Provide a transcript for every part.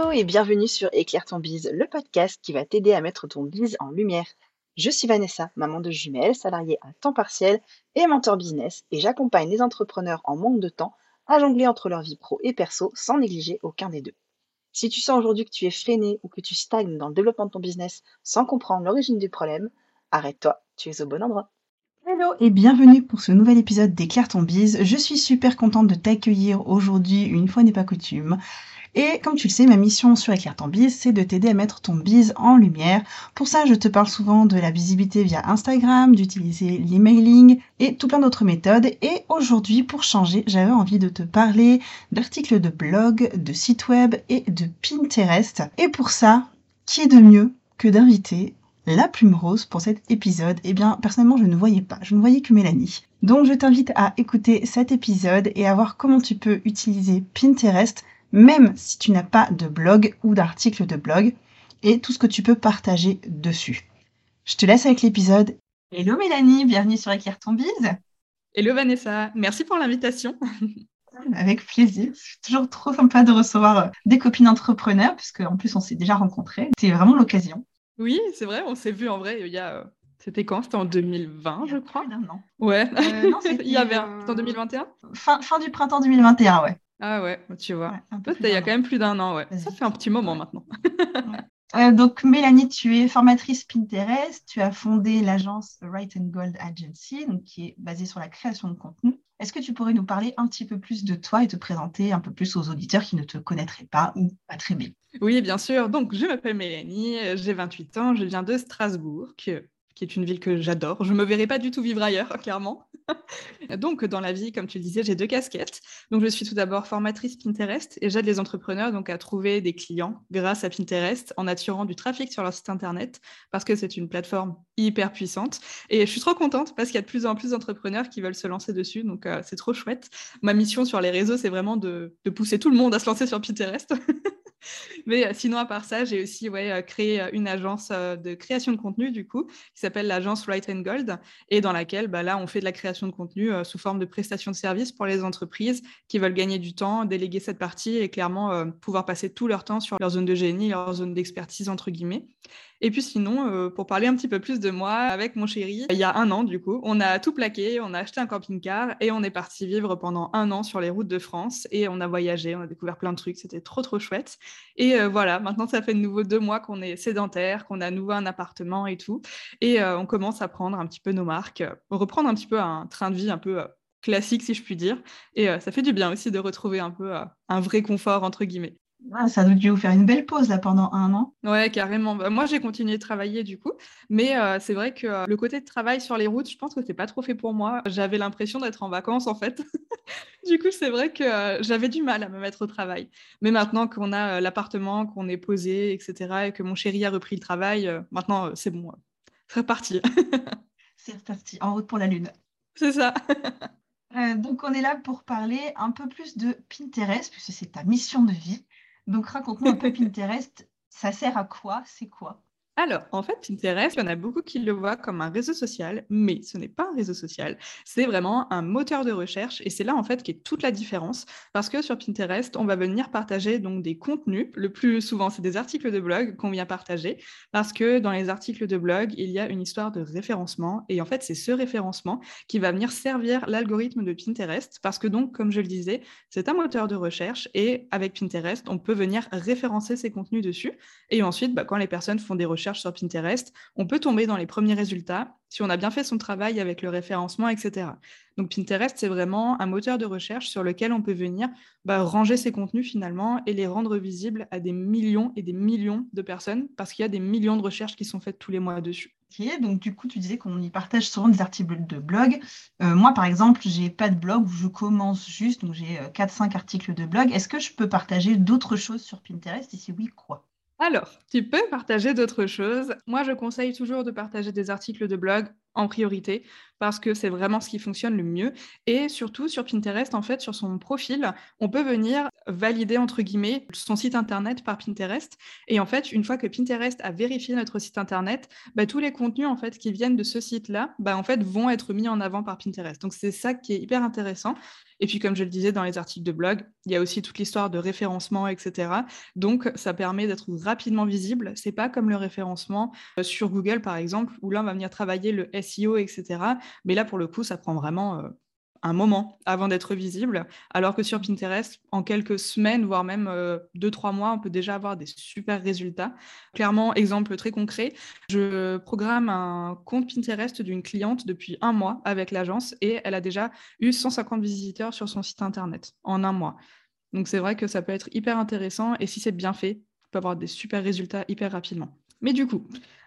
Hello et bienvenue sur Éclaire ton bise, le podcast qui va t'aider à mettre ton bise en lumière. Je suis Vanessa, maman de jumelles, salariée à temps partiel et mentor business et j'accompagne les entrepreneurs en manque de temps à jongler entre leur vie pro et perso sans négliger aucun des deux. Si tu sens aujourd'hui que tu es freiné ou que tu stagnes dans le développement de ton business sans comprendre l'origine du problème, arrête-toi, tu es au bon endroit. Hello et bienvenue pour ce nouvel épisode d'Éclaire ton bise. Je suis super contente de t'accueillir aujourd'hui, une fois n'est pas coutume. Et comme tu le sais, ma mission sur Éclaire ton bise, c'est de t'aider à mettre ton bise en lumière. Pour ça, je te parle souvent de la visibilité via Instagram, d'utiliser l'emailing et tout plein d'autres méthodes. Et aujourd'hui, pour changer, j'avais envie de te parler d'articles de blog, de sites web et de Pinterest. Et pour ça, qui est de mieux que d'inviter la plume rose pour cet épisode? Eh bien, personnellement, je ne voyais pas. Je ne voyais que Mélanie. Donc, je t'invite à écouter cet épisode et à voir comment tu peux utiliser Pinterest même si tu n'as pas de blog ou d'article de blog, et tout ce que tu peux partager dessus. Je te laisse avec l'épisode. Hello Mélanie, bienvenue sur Éclaire ton bise. Hello Vanessa, merci pour l'invitation. Avec plaisir. C'est toujours trop sympa de recevoir euh, des copines entrepreneurs, puisque en plus on s'est déjà rencontrés. C'est vraiment l'occasion. Oui, c'est vrai, on s'est vu en vrai il y a. Euh, c'était quand? C'était en 2020, je crois. Plus an. Ouais. Euh, non, il y avait. C'était en 2021 fin, fin du printemps 2021, ouais. Ah ouais, tu vois. il y a quand même plus d'un an, ouais. Ça fait un petit moment maintenant. Euh, donc, Mélanie, tu es formatrice Pinterest. Tu as fondé l'agence Right and Gold Agency, donc, qui est basée sur la création de contenu. Est-ce que tu pourrais nous parler un petit peu plus de toi et te présenter un peu plus aux auditeurs qui ne te connaîtraient pas ou pas très bien? Oui, bien sûr. Donc, je m'appelle Mélanie, j'ai 28 ans, je viens de Strasbourg, qui est une ville que j'adore. Je ne me verrai pas du tout vivre ailleurs, clairement. donc, dans la vie, comme tu le disais, j'ai deux casquettes. Donc, je suis tout d'abord formatrice Pinterest et j'aide les entrepreneurs donc, à trouver des clients grâce à Pinterest en attirant du trafic sur leur site internet parce que c'est une plateforme hyper puissante. Et je suis trop contente parce qu'il y a de plus en plus d'entrepreneurs qui veulent se lancer dessus. Donc, euh, c'est trop chouette. Ma mission sur les réseaux, c'est vraiment de, de pousser tout le monde à se lancer sur Pinterest. Mais euh, sinon, à part ça, j'ai aussi ouais, euh, créé euh, une agence de création de contenu, du coup, qui s'appelle l'agence Right and Gold, et dans laquelle, bah, là, on fait de la création de contenu sous forme de prestation de services pour les entreprises qui veulent gagner du temps, déléguer cette partie et clairement pouvoir passer tout leur temps sur leur zone de génie, leur zone d'expertise, entre guillemets. Et puis sinon, euh, pour parler un petit peu plus de moi, avec mon chéri, il y a un an du coup, on a tout plaqué, on a acheté un camping-car et on est parti vivre pendant un an sur les routes de France et on a voyagé, on a découvert plein de trucs, c'était trop trop chouette. Et euh, voilà, maintenant ça fait de nouveau deux mois qu'on est sédentaire, qu'on a à nouveau un appartement et tout, et euh, on commence à prendre un petit peu nos marques, reprendre un petit peu un train de vie un peu classique si je puis dire. Et ça fait du bien aussi de retrouver un peu un vrai confort entre guillemets. Ah, ça a dû vous faire une belle pause là pendant un an. Ouais, carrément. Bah, moi, j'ai continué de travailler du coup, mais euh, c'est vrai que euh, le côté de travail sur les routes, je pense que c'est pas trop fait pour moi. J'avais l'impression d'être en vacances en fait. du coup, c'est vrai que euh, j'avais du mal à me mettre au travail. Mais maintenant qu'on a l'appartement, qu'on est posé, etc., et que mon chéri a repris le travail, maintenant c'est bon, c'est reparti. c'est reparti, en route pour la lune. C'est ça. donc, on est là pour parler un peu plus de Pinterest, puisque c'est ta mission de vie. Donc raconte-nous un peu Pinterest, ça sert à quoi? C'est quoi? Alors, en fait, Pinterest, il y en a beaucoup qui le voient comme un réseau social, mais ce n'est pas un réseau social. C'est vraiment un moteur de recherche et c'est là, en fait, qu'est toute la différence. Parce que sur Pinterest, on va venir partager donc des contenus. Le plus souvent, c'est des articles de blog qu'on vient partager parce que dans les articles de blog, il y a une histoire de référencement et en fait, c'est ce référencement qui va venir servir l'algorithme de Pinterest parce que donc, comme je le disais, c'est un moteur de recherche et avec Pinterest, on peut venir référencer ces contenus dessus et ensuite, bah, quand les personnes font des recherches sur Pinterest, on peut tomber dans les premiers résultats si on a bien fait son travail avec le référencement, etc. Donc Pinterest, c'est vraiment un moteur de recherche sur lequel on peut venir bah, ranger ses contenus finalement et les rendre visibles à des millions et des millions de personnes parce qu'il y a des millions de recherches qui sont faites tous les mois dessus. Donc du coup, tu disais qu'on y partage souvent des articles de blog. Euh, moi, par exemple, j'ai pas de blog je commence juste, donc j'ai 4-5 euh, articles de blog. Est-ce que je peux partager d'autres choses sur Pinterest? Et si oui, quoi? Alors, tu peux partager d'autres choses. Moi, je conseille toujours de partager des articles de blog en priorité parce que c'est vraiment ce qui fonctionne le mieux. Et surtout sur Pinterest, en fait, sur son profil, on peut venir valider, entre guillemets, son site Internet par Pinterest. Et en fait, une fois que Pinterest a vérifié notre site Internet, bah, tous les contenus en fait, qui viennent de ce site-là bah, en fait, vont être mis en avant par Pinterest. Donc, c'est ça qui est hyper intéressant. Et puis, comme je le disais dans les articles de blog, il y a aussi toute l'histoire de référencement, etc. Donc, ça permet d'être rapidement visible. C'est pas comme le référencement euh, sur Google, par exemple, où là, on va venir travailler le SEO, etc. Mais là, pour le coup, ça prend vraiment euh, un moment avant d'être visible, alors que sur Pinterest, en quelques semaines, voire même euh, deux, trois mois, on peut déjà avoir des super résultats. Clairement, exemple très concret, je programme un compte Pinterest d'une cliente depuis un mois avec l'agence et elle a déjà eu 150 visiteurs sur son site internet en un mois. Donc c'est vrai que ça peut être hyper intéressant et si c'est bien fait, on peut avoir des super résultats hyper rapidement. Mais du coup,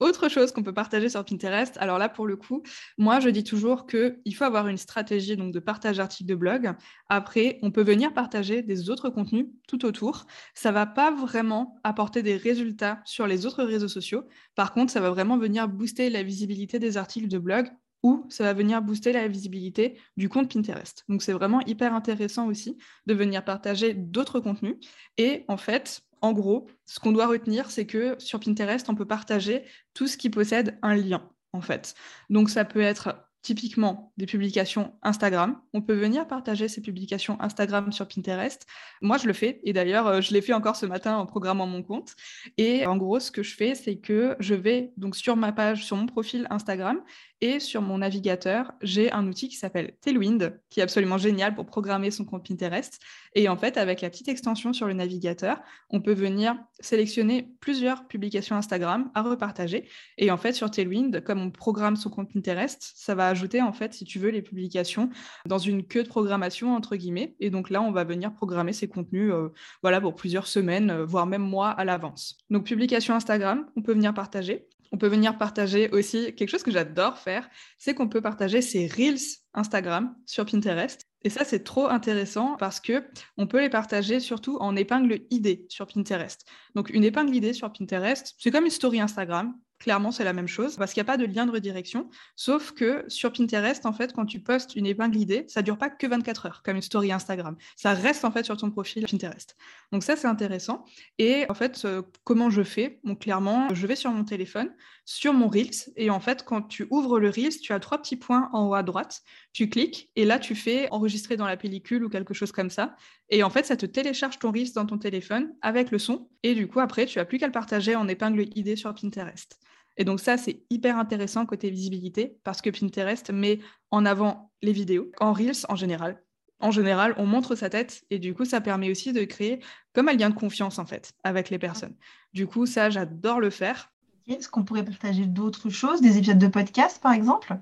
autre chose qu'on peut partager sur Pinterest, alors là pour le coup, moi je dis toujours qu'il faut avoir une stratégie donc, de partage d'articles de blog. Après, on peut venir partager des autres contenus tout autour. Ça ne va pas vraiment apporter des résultats sur les autres réseaux sociaux. Par contre, ça va vraiment venir booster la visibilité des articles de blog ou ça va venir booster la visibilité du compte Pinterest. Donc c'est vraiment hyper intéressant aussi de venir partager d'autres contenus. Et en fait, en gros, ce qu'on doit retenir, c'est que sur Pinterest, on peut partager tout ce qui possède un lien, en fait. Donc, ça peut être typiquement des publications Instagram. On peut venir partager ces publications Instagram sur Pinterest. Moi, je le fais. Et d'ailleurs, euh, je l'ai fait encore ce matin en programmant mon compte. Et en gros, ce que je fais, c'est que je vais donc sur ma page, sur mon profil Instagram, et sur mon navigateur, j'ai un outil qui s'appelle Tailwind, qui est absolument génial pour programmer son compte Pinterest. Et en fait, avec la petite extension sur le navigateur, on peut venir sélectionner plusieurs publications Instagram à repartager. Et en fait, sur Tailwind, comme on programme son compte Pinterest, ça va ajouter, en fait, si tu veux, les publications dans une queue de programmation, entre guillemets. Et donc là, on va venir programmer ces contenus euh, voilà, pour plusieurs semaines, euh, voire même mois à l'avance. Donc, publication Instagram, on peut venir partager. On peut venir partager aussi quelque chose que j'adore faire, c'est qu'on peut partager ses reels Instagram sur Pinterest. Et ça, c'est trop intéressant parce que on peut les partager surtout en épingle ID sur Pinterest. Donc, une épingle ID sur Pinterest, c'est comme une story Instagram. Clairement, c'est la même chose parce qu'il n'y a pas de lien de redirection. Sauf que sur Pinterest, en fait, quand tu postes une épingle idée, ça dure pas que 24 heures comme une story Instagram. Ça reste en fait sur ton profil Pinterest. Donc ça, c'est intéressant. Et en fait, euh, comment je fais? Clairement, je vais sur mon téléphone, sur mon Reels, et en fait, quand tu ouvres le Reels, tu as trois petits points en haut à droite. Tu cliques et là, tu fais enregistrer dans la pellicule ou quelque chose comme ça. Et en fait, ça te télécharge ton Reels dans ton téléphone avec le son. Et du coup, après, tu n'as plus qu'à le partager en épingle ID sur Pinterest. Et donc ça, c'est hyper intéressant côté visibilité parce que Pinterest met en avant les vidéos. En Reels, en général, en général, on montre sa tête et du coup, ça permet aussi de créer comme un lien de confiance en fait avec les personnes. Du coup, ça, j'adore le faire. Est-ce qu'on pourrait partager d'autres choses, des épisodes de podcast par exemple?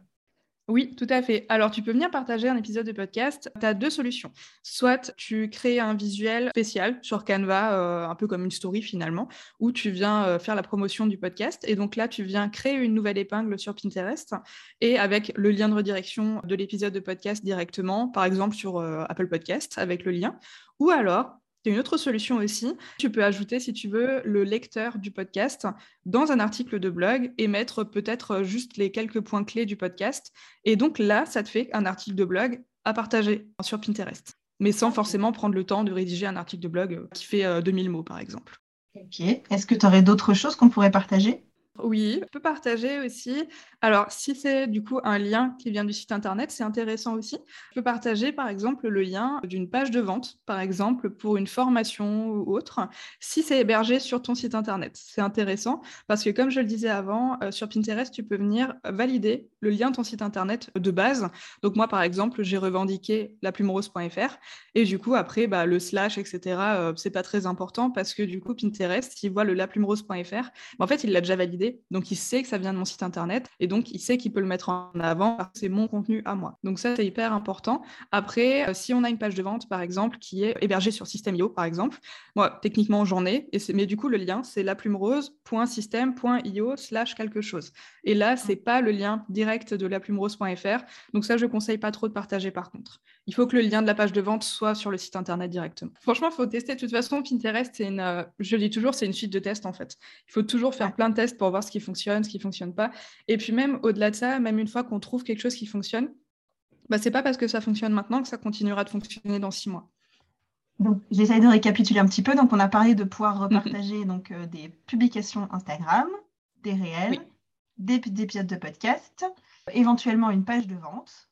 Oui, tout à fait. Alors, tu peux venir partager un épisode de podcast. Tu as deux solutions. Soit tu crées un visuel spécial sur Canva, euh, un peu comme une story finalement, où tu viens euh, faire la promotion du podcast. Et donc là, tu viens créer une nouvelle épingle sur Pinterest et avec le lien de redirection de l'épisode de podcast directement, par exemple sur euh, Apple Podcast avec le lien. Ou alors, une autre solution aussi. Tu peux ajouter, si tu veux, le lecteur du podcast dans un article de blog et mettre peut-être juste les quelques points clés du podcast. Et donc là, ça te fait un article de blog à partager sur Pinterest, mais sans forcément prendre le temps de rédiger un article de blog qui fait 2000 euh, mots, par exemple. Ok. Est-ce que tu aurais d'autres choses qu'on pourrait partager? Oui, je peux partager aussi. Alors, si c'est du coup un lien qui vient du site internet, c'est intéressant aussi. Je peux partager par exemple le lien d'une page de vente, par exemple pour une formation ou autre, si c'est hébergé sur ton site internet. C'est intéressant parce que comme je le disais avant, euh, sur Pinterest, tu peux venir valider le lien de ton site internet de base. Donc moi, par exemple, j'ai revendiqué laplumerose.fr et du coup, après, bah, le slash, etc., euh, c'est pas très important parce que du coup, Pinterest, s'il voit le laplumerose.fr, en fait, il l'a déjà validé donc, il sait que ça vient de mon site internet et donc il sait qu'il peut le mettre en avant parce que c'est mon contenu à moi. Donc, ça, c'est hyper important. Après, euh, si on a une page de vente, par exemple, qui est hébergée sur System.io, par exemple, moi, techniquement, j'en ai, et mais du coup, le lien, c'est laplumerose.system.io slash quelque chose. Et là, c'est pas le lien direct de laplumerose.fr. Donc, ça, je conseille pas trop de partager par contre. Il faut que le lien de la page de vente soit sur le site internet directement. Franchement, il faut tester. De toute façon, Pinterest, c'est une, euh, je le dis toujours, c'est une suite de tests en fait. Il faut toujours faire plein de tests pour voir ce qui fonctionne, ce qui fonctionne pas. Et puis même au-delà de ça, même une fois qu'on trouve quelque chose qui fonctionne, bah, c'est pas parce que ça fonctionne maintenant que ça continuera de fonctionner dans six mois. Donc, j'essaie de récapituler un petit peu. Donc, on a parlé de pouvoir repartager donc, euh, des publications Instagram, des réels, des, des épisodes de podcast, éventuellement une page de vente.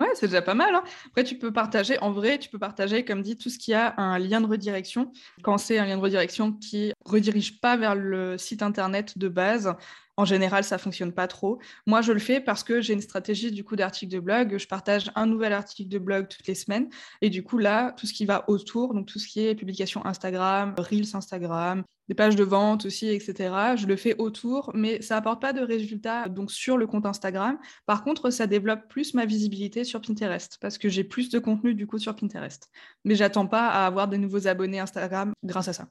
Ouais, c'est déjà pas mal. Hein. Après, tu peux partager, en vrai, tu peux partager, comme dit, tout ce qui a un lien de redirection. Quand c'est un lien de redirection qui redirige pas vers le site internet de base, en général, ça fonctionne pas trop. Moi, je le fais parce que j'ai une stratégie du coup d'article de blog. Je partage un nouvel article de blog toutes les semaines. Et du coup, là, tout ce qui va autour, donc tout ce qui est publication Instagram, Reels Instagram, des pages de vente aussi, etc. Je le fais autour, mais ça apporte pas de résultats donc sur le compte Instagram. Par contre, ça développe plus ma visibilité sur Pinterest parce que j'ai plus de contenu du coup sur Pinterest. Mais j'attends pas à avoir de nouveaux abonnés Instagram grâce à ça.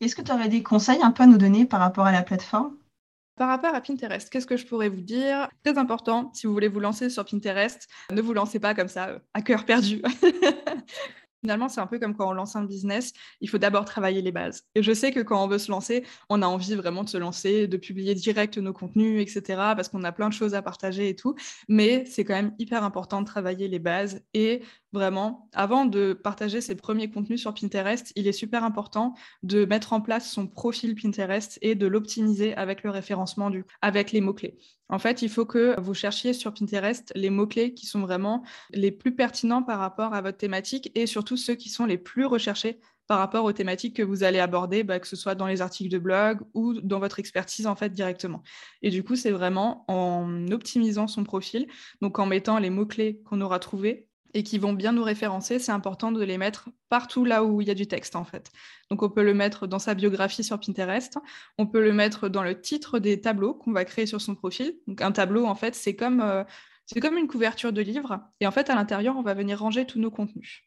Est-ce que tu aurais des conseils un peu à nous donner par rapport à la plateforme? Par rapport à Pinterest, qu'est-ce que je pourrais vous dire? Très important, si vous voulez vous lancer sur Pinterest, ne vous lancez pas comme ça, euh, à cœur perdu. Finalement, c'est un peu comme quand on lance un business, il faut d'abord travailler les bases. Et je sais que quand on veut se lancer, on a envie vraiment de se lancer, de publier direct nos contenus, etc., parce qu'on a plein de choses à partager et tout. Mais c'est quand même hyper important de travailler les bases. Et vraiment, avant de partager ses premiers contenus sur Pinterest, il est super important de mettre en place son profil Pinterest et de l'optimiser avec le référencement, du, avec les mots-clés. En fait, il faut que vous cherchiez sur Pinterest les mots-clés qui sont vraiment les plus pertinents par rapport à votre thématique et surtout ceux qui sont les plus recherchés par rapport aux thématiques que vous allez aborder, bah, que ce soit dans les articles de blog ou dans votre expertise en fait directement. Et du coup, c'est vraiment en optimisant son profil, donc en mettant les mots-clés qu'on aura trouvés et qui vont bien nous référencer, c'est important de les mettre partout là où il y a du texte en fait. Donc on peut le mettre dans sa biographie sur Pinterest, on peut le mettre dans le titre des tableaux qu'on va créer sur son profil. Donc un tableau en fait, c'est comme euh, une couverture de livre et en fait à l'intérieur, on va venir ranger tous nos contenus.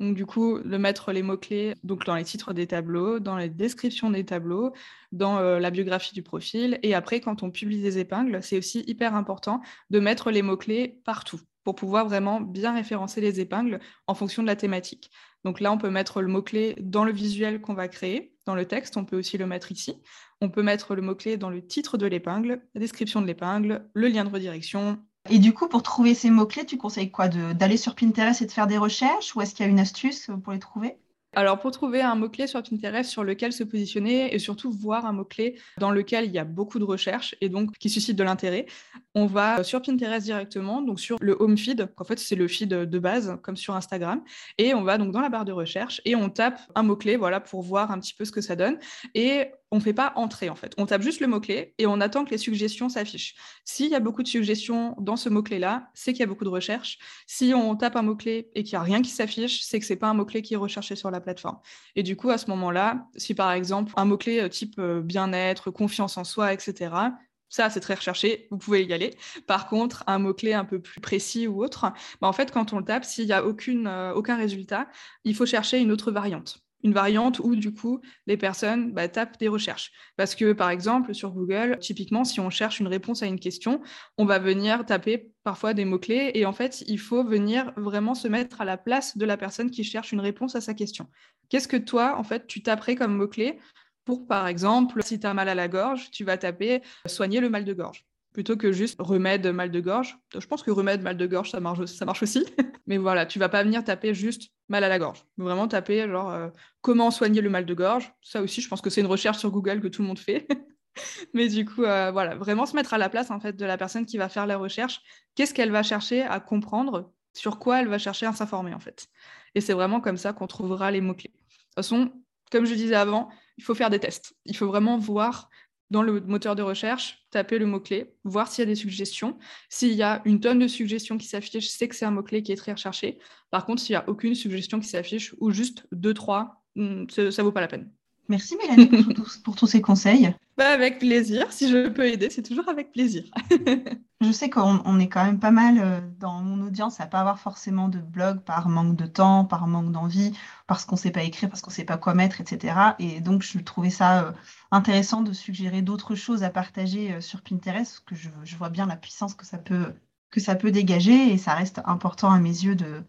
Donc du coup, le mettre les mots-clés donc dans les titres des tableaux, dans les descriptions des tableaux, dans euh, la biographie du profil. Et après, quand on publie des épingles, c'est aussi hyper important de mettre les mots-clés partout pour pouvoir vraiment bien référencer les épingles en fonction de la thématique. Donc là, on peut mettre le mot-clé dans le visuel qu'on va créer, dans le texte, on peut aussi le mettre ici. On peut mettre le mot-clé dans le titre de l'épingle, la description de l'épingle, le lien de redirection. Et du coup, pour trouver ces mots-clés, tu conseilles quoi D'aller sur Pinterest et de faire des recherches ou est-ce qu'il y a une astuce pour les trouver? Alors, pour trouver un mot-clé sur Pinterest sur lequel se positionner et surtout voir un mot-clé dans lequel il y a beaucoup de recherches et donc qui suscite de l'intérêt, on va sur Pinterest directement, donc sur le home feed, en fait c'est le feed de base comme sur Instagram, et on va donc dans la barre de recherche et on tape un mot-clé voilà, pour voir un petit peu ce que ça donne. Et on ne fait pas entrer en fait. On tape juste le mot-clé et on attend que les suggestions s'affichent. S'il y a beaucoup de suggestions dans ce mot-clé-là, c'est qu'il y a beaucoup de recherches. Si on tape un mot-clé et qu'il n'y a rien qui s'affiche, c'est que ce n'est pas un mot-clé qui est recherché sur la plateforme. Et du coup, à ce moment-là, si par exemple un mot-clé euh, type euh, bien-être, confiance en soi, etc., ça, c'est très recherché, vous pouvez y aller. Par contre, un mot-clé un peu plus précis ou autre, bah, en fait, quand on le tape, s'il n'y a euh, aucun résultat, il faut chercher une autre variante une variante où du coup les personnes bah, tapent des recherches. Parce que par exemple sur Google, typiquement si on cherche une réponse à une question, on va venir taper parfois des mots-clés et en fait il faut venir vraiment se mettre à la place de la personne qui cherche une réponse à sa question. Qu'est-ce que toi en fait tu taperais comme mot-clé pour par exemple si tu as mal à la gorge, tu vas taper soigner le mal de gorge plutôt que juste remède mal de gorge. Je pense que remède mal de gorge, ça marche, ça marche aussi. Mais voilà, tu vas pas venir taper juste mal à la gorge. Vraiment taper genre euh, comment soigner le mal de gorge. Ça aussi, je pense que c'est une recherche sur Google que tout le monde fait. Mais du coup, euh, voilà, vraiment se mettre à la place en fait de la personne qui va faire la recherche. Qu'est-ce qu'elle va chercher à comprendre? Sur quoi elle va chercher à s'informer en fait? Et c'est vraiment comme ça qu'on trouvera les mots-clés. De toute façon, comme je disais avant, il faut faire des tests. Il faut vraiment voir dans le moteur de recherche, taper le mot-clé, voir s'il y a des suggestions. S'il y a une tonne de suggestions qui s'affichent, c'est que c'est un mot-clé qui est très recherché. Par contre, s'il n'y a aucune suggestion qui s'affiche ou juste deux, trois, hmm, ça ne vaut pas la peine. Merci Mélanie pour, tous ces conseils. Bah, avec plaisir. Si je peux aider, c'est toujours avec plaisir. je sais qu'on est quand même pas mal euh, dans mon audience à pas avoir forcément de blog par manque de temps, par manque d'envie, parce qu'on ne sait pas écrire, parce qu'on ne sait pas quoi mettre, etc. Et donc, je trouvais ça euh, intéressant de suggérer d'autres choses à partager euh, sur Pinterest, parce que je, vois bien la puissance que ça peut, que ça peut dégager et ça reste important à mes yeux de,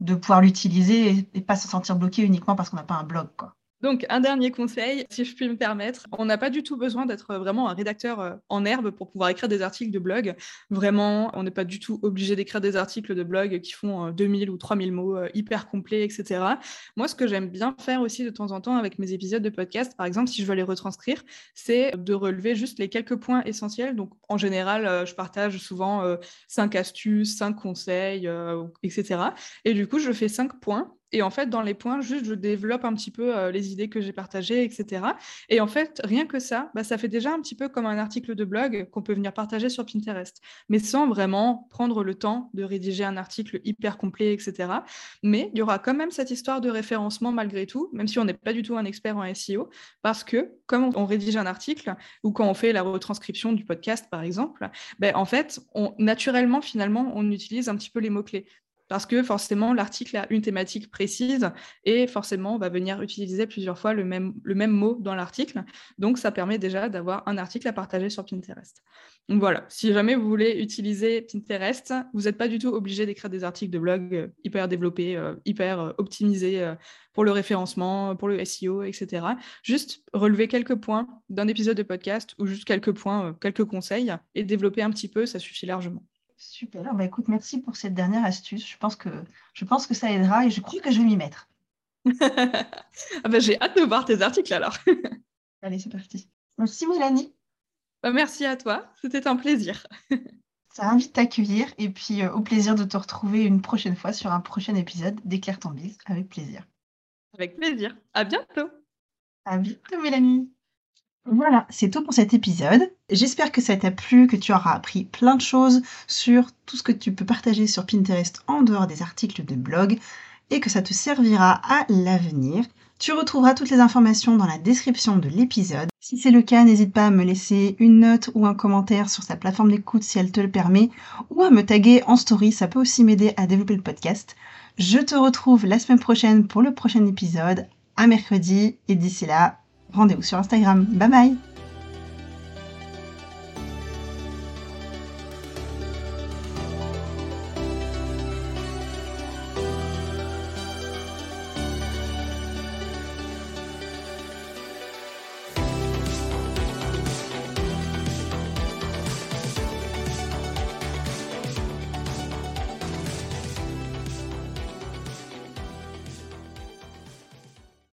de pouvoir l'utiliser et, et pas se sentir bloqué uniquement parce qu'on n'a pas un blog. Quoi. Donc, un dernier conseil, si je puis me permettre, on n'a pas du tout besoin d'être vraiment un rédacteur euh, en herbe pour pouvoir écrire des articles de blog. Vraiment, on n'est pas du tout obligé d'écrire des articles de blog qui font 2000 euh, ou 3000 mots euh, hyper complets, etc. Moi, ce que j'aime bien faire aussi de temps en temps avec mes épisodes de podcast, par exemple, si je veux les retranscrire, c'est de relever juste les quelques points essentiels. Donc, en général, je partage souvent cinq astuces, cinq conseils, etc. Et du coup, je fais cinq points et en fait, dans les points, juste, je développe un petit peu euh, les idées que j'ai partagées, etc. Et en fait, rien que ça, bah, ça fait déjà un petit peu comme un article de blog qu'on peut venir partager sur Pinterest, mais sans vraiment prendre le temps de rédiger un article hyper complet, etc. Mais il y aura quand même cette histoire de référencement malgré tout, même si on n'est pas du tout un expert en SEO, parce que comme on rédige un article ou quand on fait la retranscription du podcast, par exemple, ben, en fait, naturellement, finalement, on utilise un petit peu les mots-clés parce que forcément, l'article a une thématique précise et forcément, on va venir utiliser plusieurs fois le même, mot dans l'article. Donc, ça permet déjà d'avoir un article à partager sur Pinterest. Donc voilà, si jamais vous voulez utiliser Pinterest, vous n'êtes pas du tout obligé d'écrire des articles de blog euh, hyper développés, euh, hyper euh, optimisés pour le référencement, pour le SEO, etc. Juste relever quelques points d'un épisode de podcast ou juste quelques points, quelques conseils et développer un petit peu, ça suffit largement. Super. Bah, écoute, merci pour cette dernière astuce. Je pense que, je pense que ça aidera et je crois que je vais m'y mettre. ah bah, J'ai hâte de voir tes articles alors. Allez, c'est parti. Merci Mélanie. Bah, merci à toi. C'était un plaisir. ça envie de t'accueillir et puis euh, au plaisir de te retrouver une prochaine fois sur un prochain épisode d'Éclaire ton bise avec plaisir. Avec plaisir. À bientôt. À bientôt Mélanie. Voilà, c'est tout pour cet épisode. J'espère que ça t'a plu, que tu auras appris plein de choses sur tout ce que tu peux partager sur Pinterest en dehors des articles de blog et que ça te servira à l'avenir. Tu retrouveras toutes les informations dans la description de l'épisode. Si c'est le cas, n'hésite pas à me laisser une note ou un commentaire sur sa plateforme d'écoute si elle te le permet, ou à me taguer en story, ça peut aussi m'aider à développer le podcast. Je te retrouve la semaine prochaine pour le prochain épisode, à mercredi, et d'ici là, rendez-vous sur Instagram. Bye bye